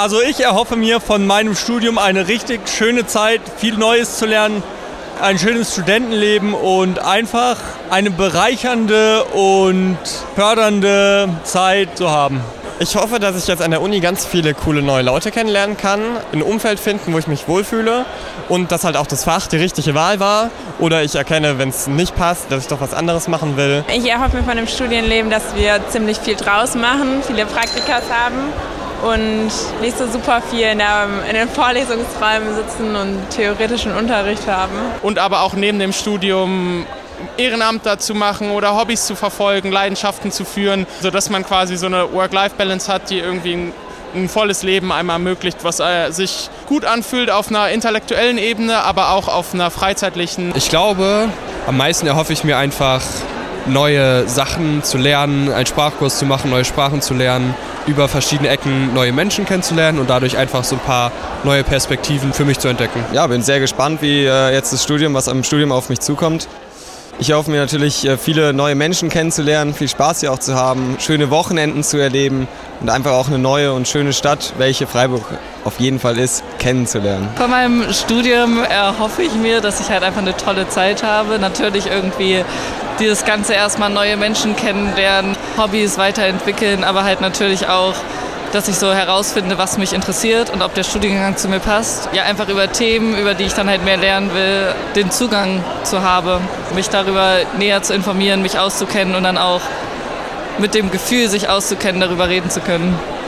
Also ich erhoffe mir von meinem Studium eine richtig schöne Zeit, viel Neues zu lernen, ein schönes Studentenleben und einfach eine bereichernde und fördernde Zeit zu haben. Ich hoffe, dass ich jetzt an der Uni ganz viele coole neue Leute kennenlernen kann, ein Umfeld finden, wo ich mich wohlfühle und dass halt auch das Fach die richtige Wahl war oder ich erkenne, wenn es nicht passt, dass ich doch was anderes machen will. Ich erhoffe mir von dem Studienleben, dass wir ziemlich viel draus machen, viele Praktikas haben und nicht so super viel in, der, in den Vorlesungsräumen sitzen und theoretischen Unterricht haben. Und aber auch neben dem Studium Ehrenamt dazu machen oder Hobbys zu verfolgen, Leidenschaften zu führen, sodass man quasi so eine Work-Life-Balance hat, die irgendwie ein, ein volles Leben einem ermöglicht, was äh, sich gut anfühlt auf einer intellektuellen Ebene, aber auch auf einer freizeitlichen. Ich glaube, am meisten erhoffe ich mir einfach, neue Sachen zu lernen, einen Sprachkurs zu machen, neue Sprachen zu lernen, über verschiedene Ecken neue Menschen kennenzulernen und dadurch einfach so ein paar neue Perspektiven für mich zu entdecken. Ja, bin sehr gespannt, wie äh, jetzt das Studium, was am Studium auf mich zukommt. Ich hoffe mir natürlich, äh, viele neue Menschen kennenzulernen, viel Spaß hier auch zu haben, schöne Wochenenden zu erleben und einfach auch eine neue und schöne Stadt, welche Freiburg auf jeden Fall ist, kennenzulernen. Von meinem Studium erhoffe ich mir, dass ich halt einfach eine tolle Zeit habe. Natürlich irgendwie dieses Ganze erstmal neue Menschen kennenlernen, Hobbys weiterentwickeln, aber halt natürlich auch dass ich so herausfinde, was mich interessiert und ob der Studiengang zu mir passt. Ja, einfach über Themen, über die ich dann halt mehr lernen will, den Zugang zu haben, mich darüber näher zu informieren, mich auszukennen und dann auch mit dem Gefühl, sich auszukennen, darüber reden zu können.